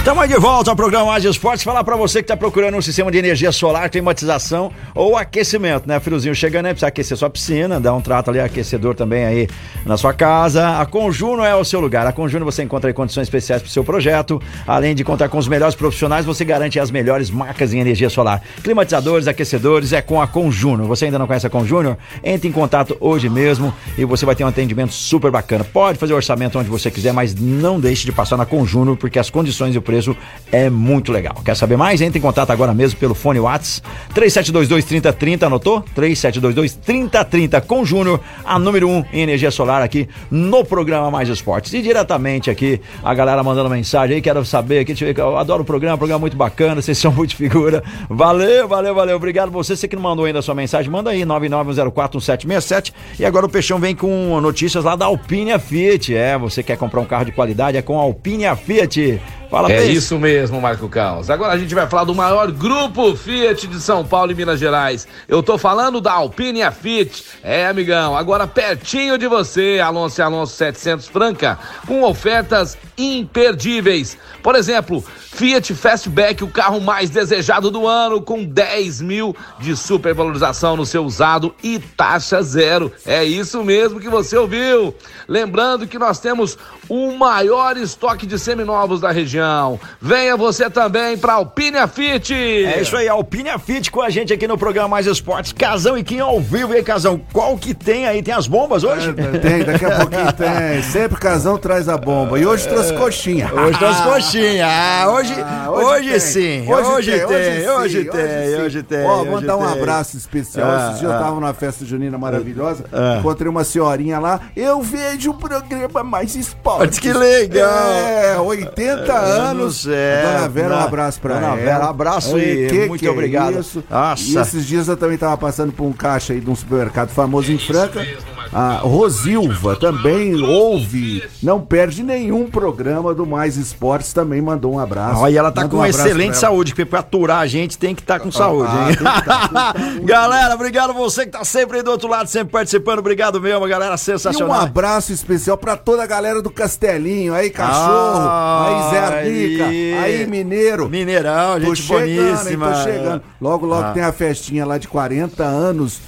Estamos de volta ao programa Mais Esportes. Falar pra você que tá procurando um sistema de energia solar, climatização ou aquecimento, né? Friozinho chegando aí, precisa aquecer sua piscina, dar um trato ali, aquecedor também aí na sua casa. A Conjuno é o seu lugar. A Conjuno você encontra aí condições especiais pro seu projeto. Além de contar com os melhores profissionais, você garante as melhores marcas em energia solar. Climatizadores, aquecedores, é com a Conjuno. Você ainda não conhece a Conjuno? Entre em contato hoje mesmo e você vai ter um atendimento super bacana. Pode fazer o orçamento onde você quiser, mas não deixe de passar na Conjuno, porque as condições e o preço é muito legal. Quer saber mais? Entre em contato agora mesmo pelo fone Whats 3722-3030, anotou? 3722-3030 com Júnior, a número 1 um em energia solar aqui no programa Mais Esportes. E diretamente aqui, a galera mandando mensagem aí, quero saber aqui, eu adoro o programa, programa muito bacana, vocês são muito figura. Valeu, valeu, valeu, obrigado você, você que não mandou ainda a sua mensagem, manda aí, 99041767. E agora o Peixão vem com notícias lá da Alpine Fiat. É, você quer comprar um carro de qualidade, é com a Alpine Fiat. Fala, É Peixe. isso mesmo, Marco Caos. Agora a gente vai falar do maior grupo Fiat de São Paulo e Minas Gerais. Eu tô falando da Alpine Fiat. É, amigão, agora pertinho de você, Alonso e Alonso 700 Franca, com ofertas imperdíveis. Por exemplo, Fiat Fastback, o carro mais desejado do ano, com 10 mil de supervalorização no seu usado e taxa zero. É isso mesmo que você ouviu. Lembrando que nós temos o maior estoque de seminovos da região. Venha você também para Alpine Fit. É isso aí, Alpine Fit com a gente aqui no programa Mais Esportes. Casão e Quinho ao vivo, aí, Casão? Qual que tem aí? Tem as bombas hoje? Tem, daqui a pouquinho tem. Sempre casão traz a bomba. E hoje trouxe as coxinhas. Hoje tem as coxinhas. Ah, hoje, Ah, hoje, tem. sim. Hoje, tem, hoje sim, tem, hoje sim. tem. Ó, hoje mandar um tem. abraço especial. Ah, Esse dia eu ah. tava numa festa junina maravilhosa. Ah. Encontrei uma senhorinha lá. Eu vejo o programa mais esporte. Que legal. É, 80 anos. é, Dona Vera, um abraço pra Dona ela. Vera, abraço e muito é obrigado. isso? Nossa. E esses dias eu também tava passando por um caixa aí de um supermercado famoso em Franca. A Rosilva também ouve, não perde nenhum programa do Mais Esportes, também mandou um abraço. Olha, ela tá Manda com um excelente saúde, porque pra aturar a gente tem que estar com saúde, ah, hein? tem que tá com saúde. galera, obrigado você que tá sempre aí do outro lado, sempre participando. Obrigado mesmo, galera, E um sensacional. abraço especial pra toda a galera do Castelinho, aí cachorro, Ah, aí Zé Arnica, aí. aí Mineiro. Mineirão, Tô gente chegando, hein, boníssima. tô chegando. Logo, logo Ah. tem a festinha lá de 40 anos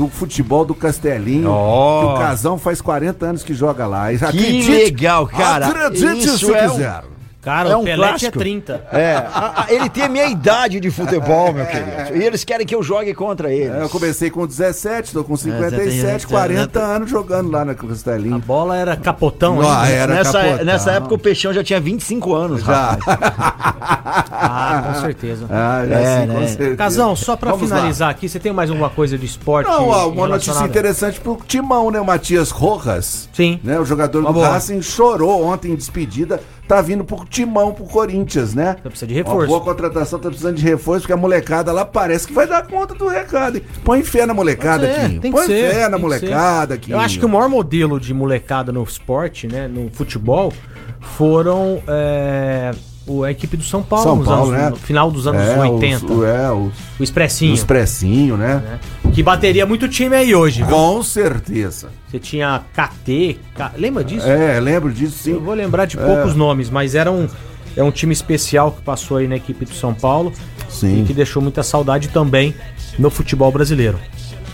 do futebol do Castelinho. Que o Casão faz 40 anos que joga lá. E Que legal, cara. Acredite Isso se é um- quiser. Cara, É o um Pelé clássico. tinha 30. É, a- a- ele tem a minha idade de futebol, meu querido. E eles querem que eu jogue contra eles. É, eu comecei com 17, tô com já tem- 57, já- 40 já- anos jogando lá na A Castelinho. bola era capotão ainda. era nessa, capotão. nessa época o Peixão já tinha 25 anos, Já. rapaz. Ah, com certeza. Ah, já É, sim, com né? certeza. Casão, só pra Vamos lá. finalizar aqui, você tem mais alguma coisa de esporte? Não, ó, uma notícia interessante pro Timão, né? O Matias Rojas. Sim. Né? O jogador Uma do boa. Racing chorou ontem em despedida. Tá vindo pro Timão, pro Corinthians, né? Então precisa de Uma reforço. boa contratação, tá precisando de reforço, porque a molecada lá parece que vai dar conta do recado. hein? Põe fé na molecada É, aqui. Põe ser, fé na molecada aqui. Eu acho que o maior modelo de molecada no esporte, né, no futebol, foram é, o- a equipe do São Paulo, São Paulo, anos- né? no final dos anos é, 80. Os, o- é, os, o Expressinho, o expressinho, né? né, que bateria muito time aí hoje. viu? Com certeza. Você tinha KT, K- lembra disso? É, lembro disso sim. Eu vou lembrar de poucos nomes, mas era um, é um time especial que passou aí na equipe do São Paulo Sim. e que deixou muita saudade também no futebol brasileiro.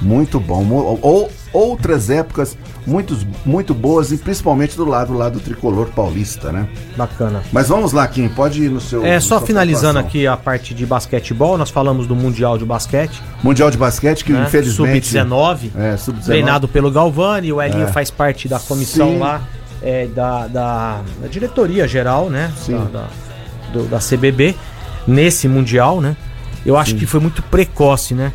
Muito bom. Ou, outras épocas muito, muito boas, e principalmente do lado, do lado tricolor paulista, né? Bacana. Mas vamos lá, Kim, pode ir no seu. É, só finalizando aqui a parte de basquetebol, nós falamos do Mundial de Basquete, Mundial de basquete, que né? infelizmente. Sub-19, É, sub-19. treinado pelo Galvani, o Elinho É. faz parte da comissão Sim. lá é, da, da, da diretoria geral, né? Sim. Da, da, do- da CBB, nesse Mundial, né? Eu acho que foi muito precoce, né?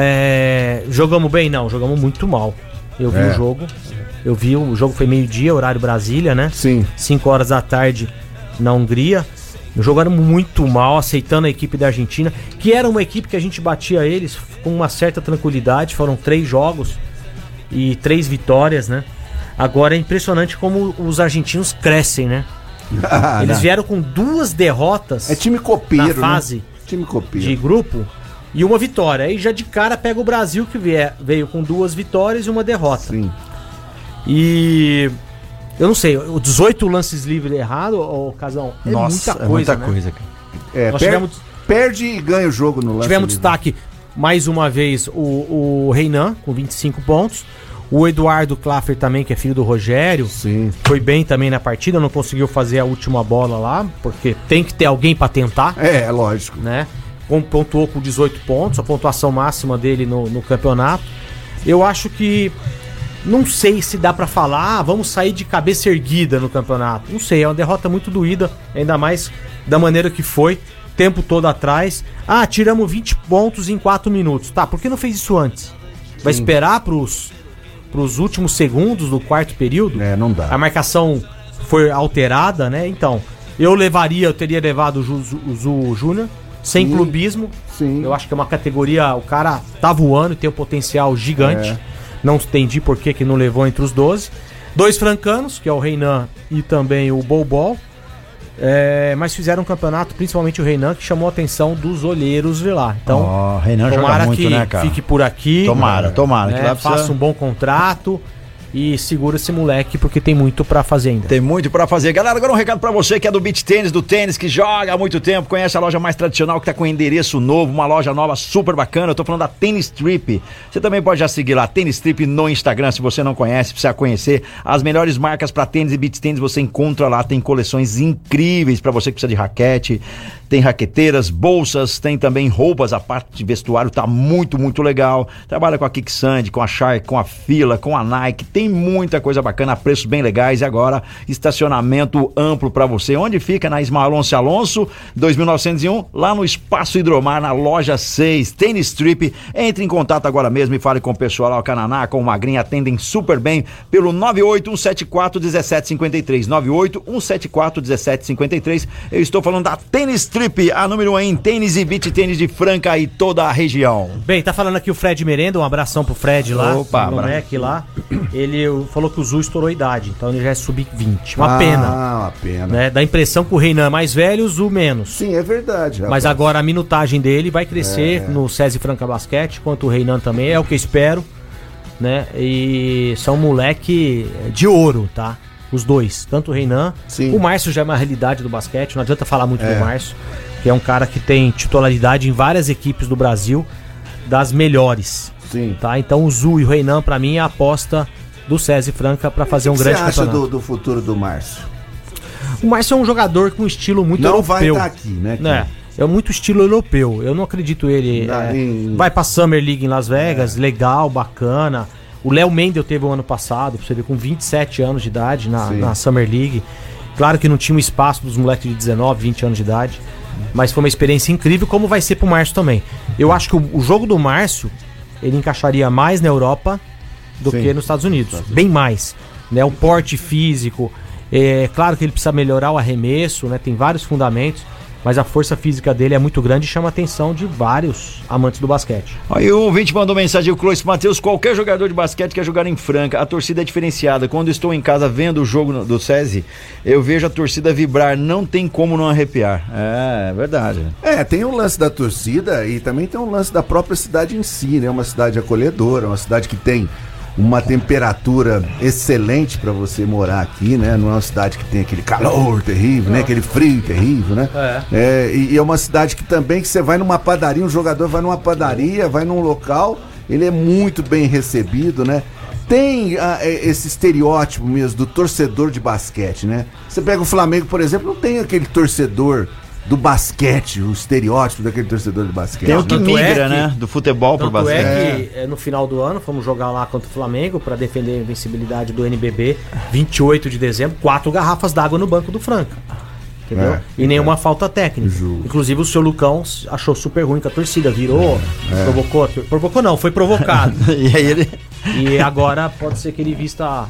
É, jogamos bem? Não, jogamos muito mal. Eu vi É. o jogo, eu vi, o jogo foi meio-dia, horário Brasília, né? Sim. 5 horas da tarde na Hungria. Jogaram muito mal, aceitando a equipe da Argentina, que era uma equipe que a gente batia eles com uma certa tranquilidade. Foram três jogos e três vitórias, né? Agora é impressionante como os argentinos crescem, né? Eles vieram com duas derrotas É time copeiro. na fase Né? Time copeiro. de grupo e uma vitória. Aí já de cara pega o Brasil, que vier, veio com duas vitórias e uma derrota. Sim. E eu não sei, o 18 lances livres errado, ô Casão, é muita coisa, é muita né? coisa, cara. É, Nós per- tivemos- Perde e ganha o jogo no lance. Tivemos livre. destaque mais uma vez o, o Reinan com 25 pontos. O Eduardo Klaffer também, que é filho do Rogério, Sim. foi bem também na partida, não conseguiu fazer a última bola lá, porque tem que ter alguém pra tentar, É, é lógico. né? Com- Pontuou com 18 pontos, a pontuação máxima dele no, no campeonato. Eu acho que não sei se dá pra falar, ah, vamos sair de cabeça erguida no campeonato. Não sei, é uma derrota muito doída, ainda mais da maneira que foi, tempo todo atrás. Ah, tiramos 20 pontos em 4 minutos. Tá, por que não fez isso antes? Vai esperar pros, pros últimos segundos do quarto período? É, não dá. A marcação foi alterada, né? Então, eu levaria, eu teria levado o Júnior, sem Sim. clubismo. Sim. Eu acho que é uma categoria, o cara tá voando e tem um potencial gigante. É. Não entendi por que, que não levou entre os 12. Dois francanos, que é o Reinan e também o Bobol. É, mas fizeram um campeonato, principalmente o Reinan, que chamou a atenção dos olheiros de lá. Então, Renan joga tomara muito, que né, cara? fique por aqui. Tomara, tomara, né, que lá precisa- Faça um bom contrato e segura esse moleque, porque tem muito pra fazer ainda. Tem muito pra fazer. Galera, agora um recado pra você que é do beach tênis, do tênis, que joga há muito tempo, conhece a loja mais tradicional que tá com endereço novo, uma loja nova super bacana. Eu tô falando da Tênis Trip. Você também pode já seguir lá, Tênis Trip no Instagram, se você não conhece, precisa conhecer. As melhores marcas pra tênis e beach tênis você encontra lá, tem coleções incríveis pra você que precisa de raquete. Tem raqueteiras, bolsas, tem também roupas, a parte de vestuário tá muito, muito legal. Trabalha com a Kicksand, com a Shark, com a Fila, com a Nike, tem muita coisa bacana, a preços bem legais e agora estacionamento amplo para você. Onde fica? Na Ismael Alonso Alonso, 2901, lá no Espaço Hidromar, na loja 6, Tênis Strip. Entre em contato agora mesmo e fale com o pessoal lá, o Cananá, com o Magrinho, atendem super bem pelo 98174 1753. 98174 1753. Eu estou falando da Tênis Strip, a número 1 em tênis e beach tênis de Franca e toda a região. Bem, tá falando aqui o Fred Merenda, um abração pro Fred lá, Opa, abra- Mac lá. Ele falou que o Zu estourou a idade, então ele já é sub-20. Uma Ah, pena. uma pena. Né? Dá a impressão que o Reinan é mais velho, o Zu menos. Sim, é verdade. Mas rapaz. agora a minutagem dele vai crescer É. no SESI Franca Basquete, quanto o Reinan também, é o que eu espero. Né? E são moleque de ouro, tá? Os dois, tanto o Reinan, Sim. o Márcio já é uma realidade do basquete, não adianta falar muito É. do Márcio, que é um cara que tem titularidade em várias equipes do Brasil, das melhores. Sim. Tá? Então o Zu e o Reinan, pra mim, é a aposta do SESI Franca pra fazer um o que grande você acha campeonato. do, do futuro do Márcio? O Márcio é um jogador com estilo muito Não vai europeu. estar aqui, né? Kim? É, é muito estilo europeu. Eu não acredito ele. É, em- Vai pra Summer League em Las Vegas, legal, bacana. O Léo Mendel teve o ano passado, pra você ver, com 27 anos de idade na, na Summer League. Claro que não tinha o espaço dos moleques de 19, 20 anos de idade. Mas foi uma experiência incrível, como vai ser pro Márcio também. Eu acho que o, o jogo do Márcio, ele encaixaria mais na Europa do Sim. que nos Estados Unidos. Bem mais. Né? O porte físico. É claro que ele precisa melhorar o arremesso, né? Tem vários fundamentos. Mas a força física dele é muito grande e chama a atenção de vários amantes do basquete. Aí o ouvinte mandou mensagem, o Clois Matheus, qualquer jogador de basquete quer jogar em Franca, a torcida é diferenciada. Quando estou em casa vendo o jogo do SESI, eu vejo a torcida vibrar, não tem como não arrepiar. É, é verdade. É, tem um lance da torcida e também tem um lance da própria cidade em si, né? Uma cidade acolhedora, uma cidade que tem uma temperatura excelente para você morar aqui, né? Não é uma cidade que tem aquele calor terrível, né? Aquele frio terrível, né? É. e, e é uma cidade que também que você vai numa padaria, um jogador vai numa padaria, vai num local, ele é muito bem recebido, né? Tem ah, é, esse estereótipo mesmo do torcedor de basquete, né? Você pega o Flamengo, por exemplo, não tem aquele torcedor do basquete, o estereótipo daquele torcedor de basquete. Tem o que Tanto migra, é que- né? Do futebol pro basquete. é que é, no final do ano fomos jogar lá contra o Flamengo para defender a invencibilidade do NBB, 28 de dezembro, quatro garrafas d'água no banco do Franca. Entendeu? É, e nenhuma falta técnica. Justo. Inclusive o seu Lucão achou super ruim que a torcida virou, provocou, provocou não, foi provocado. E aí ele. e agora pode ser que ele vista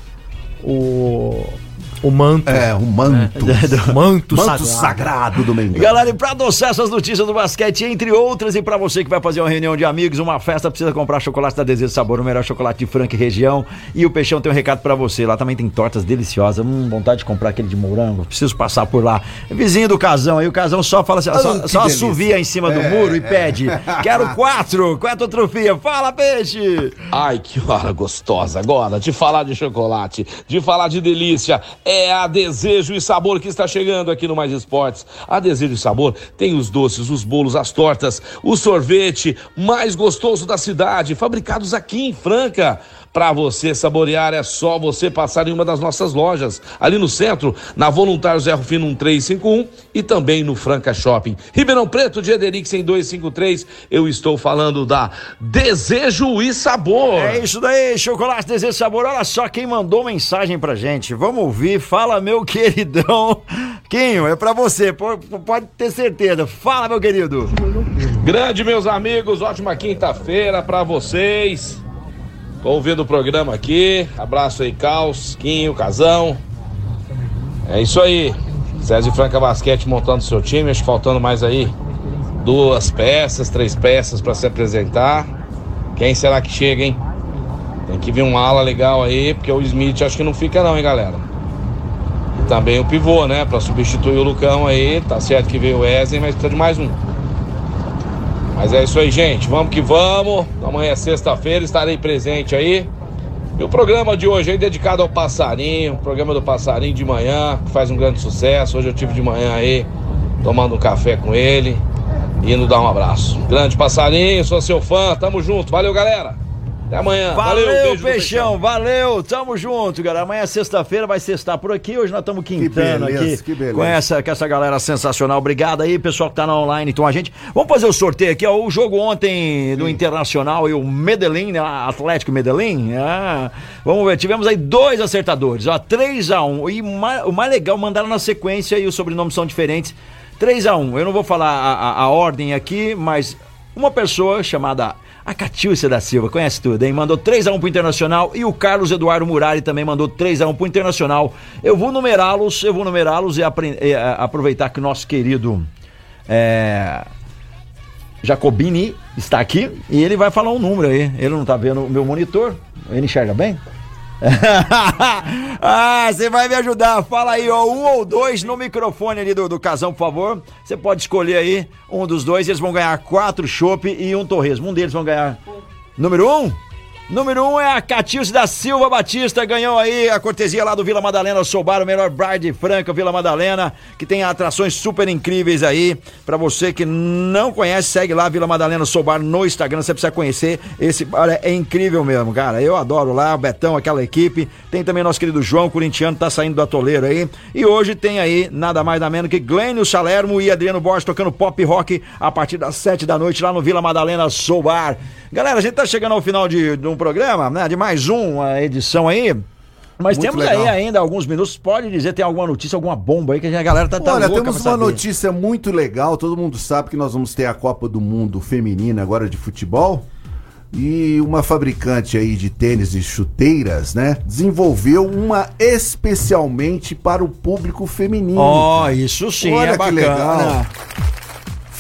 o o manto, É, o manto. o manto, manto sagrado. sagrado do Mengão. Galera, e pra adoçar essas notícias do basquete, entre outras, e pra você que vai fazer uma reunião de amigos, uma festa, precisa comprar chocolate da Desejo Sabor, o melhor chocolate de Franca e região. E o Peixão tem um recado pra você. Lá também tem tortas deliciosas. Hum, vontade de comprar aquele de morango. Preciso passar por lá. Vizinho do Casão, aí o Casão só fala assim, só, que só assovia em cima do É, muro e pede. Quero quatro, quatro trofia. Fala, peixe! Ai, que hora gostosa agora de falar de chocolate, de falar de delícia. É a Desejo e Sabor que está chegando aqui no Mais Esportes. A Desejo e Sabor tem os doces, os bolos, as tortas, o sorvete mais gostoso da cidade, fabricados aqui em Franca. Para você saborear é só você passar em uma das nossas lojas, ali no centro, na Voluntário Zé Rufino 1351 e também no Franca Shopping. Ribeirão Preto de Ederix em 253, eu estou falando da Desejo e Sabor. É isso daí, chocolate Desejo Sabor. Olha só quem mandou mensagem pra gente. Vamos ouvir. Fala, meu queridão. Quinho, é pra você, po- pode ter certeza. Fala, meu querido. Grande, meus amigos, ótima quinta-feira pra vocês. Tô ouvindo o programa aqui. Abraço aí, Caos, Quinho, Casão. É isso aí. César e Franca Basquete montando seu time. Acho que faltando mais aí duas peças, três peças pra se apresentar. Quem será que chega, hein? Tem que vir um ala legal aí, porque o Smith acho que não fica não, hein, galera. E também o pivô, né? Pra substituir o Lucão aí. Tá certo que veio o Wesley, mas precisa de mais um. Mas é isso aí, gente. Vamos que vamos. Amanhã é sexta-feira, estarei presente aí. E o programa de hoje aí dedicado ao passarinho, o programa do passarinho de manhã, que faz um grande sucesso. Hoje eu tive de manhã aí, tomando um café com ele, e indo dar um abraço. Grande passarinho, sou seu fã, tamo junto. Valeu, galera. Até amanhã. Valeu, beijo do Peixão, valeu, tamo junto, galera. Amanhã é sexta-feira, vai sextar por aqui. Hoje nós estamos quintando beleza, aqui que beleza. com essa, com essa galera sensacional. Obrigado aí, pessoal que tá na online com a gente. Vamos fazer o sorteio aqui, ó. O jogo ontem do Internacional e o Medellín, né? Atlético Medellín. Ah, vamos ver, tivemos aí dois acertadores, ó, 3x1. E o mais legal, mandaram na sequência e os sobrenomes são diferentes. 3x1. Eu não vou falar a, a- a ordem aqui, mas uma pessoa chamada a Catilcia da Silva, conhece tudo, hein? Mandou 3x1 pro Internacional e o Carlos Eduardo Murari também mandou 3x1 pro Internacional. Eu vou numerá-los, eu vou numerá-los e, e, a- aproveitar que o nosso querido é, Jacobini está aqui e ele vai falar um número aí. Ele não tá vendo o meu monitor, ele enxerga bem? ah, você vai me ajudar. Fala aí, ó, um ou dois no microfone ali do, do casão, por favor. Você pode escolher aí um dos dois. Eles vão ganhar quatro chopp e um torresmo. Um deles vão ganhar. Número um? Número um é a Catilce da Silva Batista, ganhou aí a cortesia lá do Vila Madalena Soubar, o melhor bar de Franca, Vila Madalena, que tem atrações super incríveis aí. Pra você que não conhece, segue lá Vila Madalena Soubar no Instagram, você precisa conhecer. Esse bar é, é incrível mesmo, cara. Eu adoro lá, o Betão, aquela equipe. Tem também nosso querido João, corintiano, tá saindo do atoleiro aí. E hoje tem aí nada mais nada menos que Glênio Salermo e Adriano Borges tocando pop rock a partir das sete da noite lá no Vila Madalena Soubar. Galera, a gente tá chegando ao final de, de um programa, né? De mais uma edição aí. Mas Muito temos legal. aí ainda alguns minutos. Pode dizer, tem alguma notícia, alguma bomba aí que a galera tá, tá Olha, louca temos uma notícia muito legal. Todo mundo sabe que nós vamos ter a Copa do Mundo Feminina agora de futebol. E uma fabricante aí de tênis e chuteiras, né? Desenvolveu uma especialmente para o público feminino. Ó, isso sim, Olha é que bacana. legal.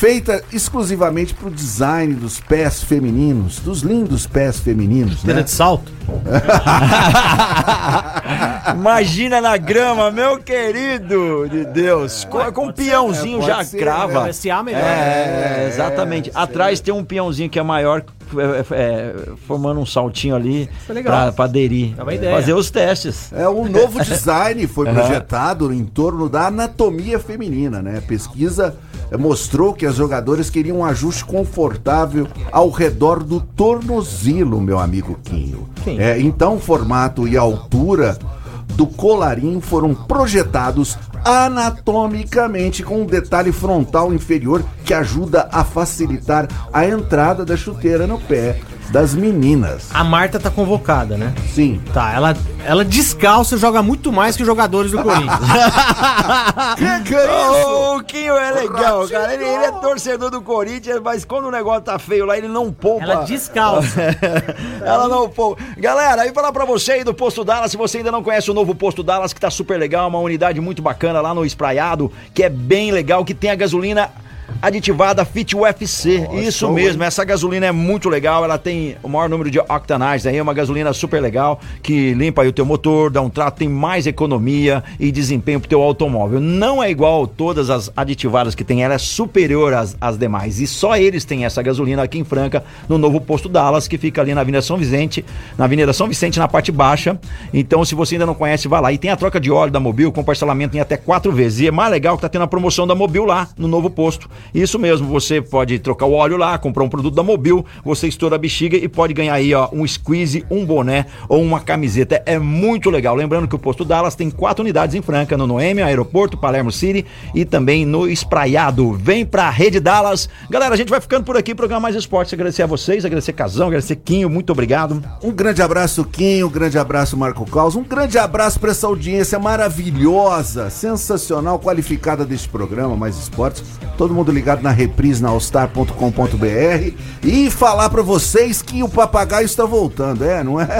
Feita exclusivamente para o design dos pés femininos, dos lindos pés femininos, né? de salto. Imagina na grama, meu querido de Deus. Com, com um peãozinho é, já pode ser, crava. Vai ser a melhor. É, exatamente. Atrás tem um peãozinho que é maior, é, é, formando um saltinho ali Isso é legal. pra, pra aderir. É uma ideia. Fazer os testes. É um novo design foi projetado em torno da anatomia feminina, né? A pesquisa mostrou que as jogadoras queriam um ajuste confortável ao redor do tornozelo, meu amigo Quinho. É, então, o formato e a altura do colarinho foram projetados anatomicamente com um detalhe frontal inferior que ajuda a facilitar a entrada da chuteira no pé das meninas. A Marta tá convocada, né? Sim. Tá, ela, ela descalça joga muito mais que os jogadores do Corinthians. Que que é isso? Ô, O Quinho é legal, cara. Ele, ele é torcedor do Corinthians, mas quando o negócio tá feio lá, ele não poupa. ela descalça. Ela não poupa. Galera, aí falar pra você aí do Posto Dallas, se você ainda não conhece o novo Posto Dallas, que tá super legal, uma unidade muito bacana lá no Espraiado, que é bem legal, que tem a gasolina aditivada Fit UFC. Isso show, mesmo, essa gasolina é muito legal, ela tem o maior número de octanagens aí, é uma gasolina super legal, que limpa o teu motor, dá um trato, tem mais economia e desempenho pro teu automóvel. Não é igual todas as aditivadas que tem, ela é superior às, às demais. E só eles têm essa gasolina aqui em Franca, no novo posto Dallas, que fica ali na Avenida São Vicente, na Avenida São Vicente, na parte baixa. Então, se você ainda não conhece, vá lá. E tem a troca de óleo da Mobil com parcelamento em até quatro vezes. E é mais legal que tá tendo a promoção da Mobil lá, no novo posto. Isso mesmo, você pode trocar o óleo lá, comprar um produto da Mobil, você estoura a bexiga e pode ganhar aí, ó, um squeeze, um boné ou uma camiseta. É muito legal. Lembrando que o posto Dallas tem quatro unidades em Franca, no Noêmia, Aeroporto, Palermo City e também no Espraiado. Vem pra Rede Dallas. Galera, a gente vai ficando por aqui, programa Mais Esportes. Agradecer a vocês, agradecer Casão, agradecer Quinho, muito obrigado. Um grande abraço, Quinho. Um grande abraço, Marco Caos. Um grande abraço para essa audiência maravilhosa, sensacional, qualificada deste programa, Mais Esportes. Todo mundo ligado na reprise na allstar.com.br e falar para vocês que o papagaio está voltando, é, não é?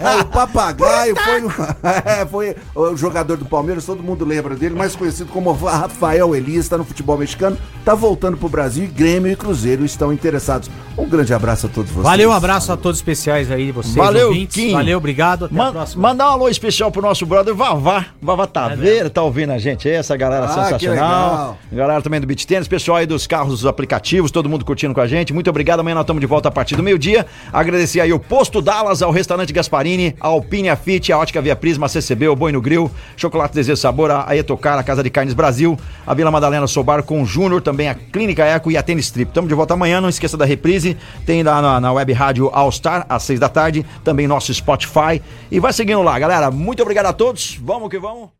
É, o papagaio foi, o- é, foi o jogador do Palmeiras, todo mundo lembra dele, mais conhecido como Rafael Elias, está no futebol mexicano, está voltando pro Brasil e Grêmio e Cruzeiro estão interessados. Um grande abraço a todos vocês. Valeu, um abraço a todos especiais aí de vocês. Valeu, ouvintes. Kim. Valeu, obrigado. Até a Man- próxima. mandar um alô especial pro nosso brother Vavá. Vavá Taveira, tá ouvindo a gente aí, essa galera Ah, que sensacional. legal. Galera também do Beat Tênis. Pessoal aí dos carros, dos aplicativos, todo mundo curtindo com a gente. Muito obrigado. Amanhã nós estamos de volta a partir do meio-dia. Agradecer aí o Posto Dallas, ao Restaurante Gasparini, a Alpine Fit, a Ótica Via Prisma, a CCB, o Boi no Grill, Chocolate Desejo Sabor, a Etocar, a Casa de Carnes Brasil, a Vila Madalena Sobar com o Júnior, também a Clínica Eco e a Tênis Trip. Estamos de volta amanhã. Não esqueça da reprise. Tem lá na, na web rádio All Star, às seis da tarde. Também nosso Spotify. E vai seguindo lá, galera. Muito obrigado a todos. Vamos que vamos.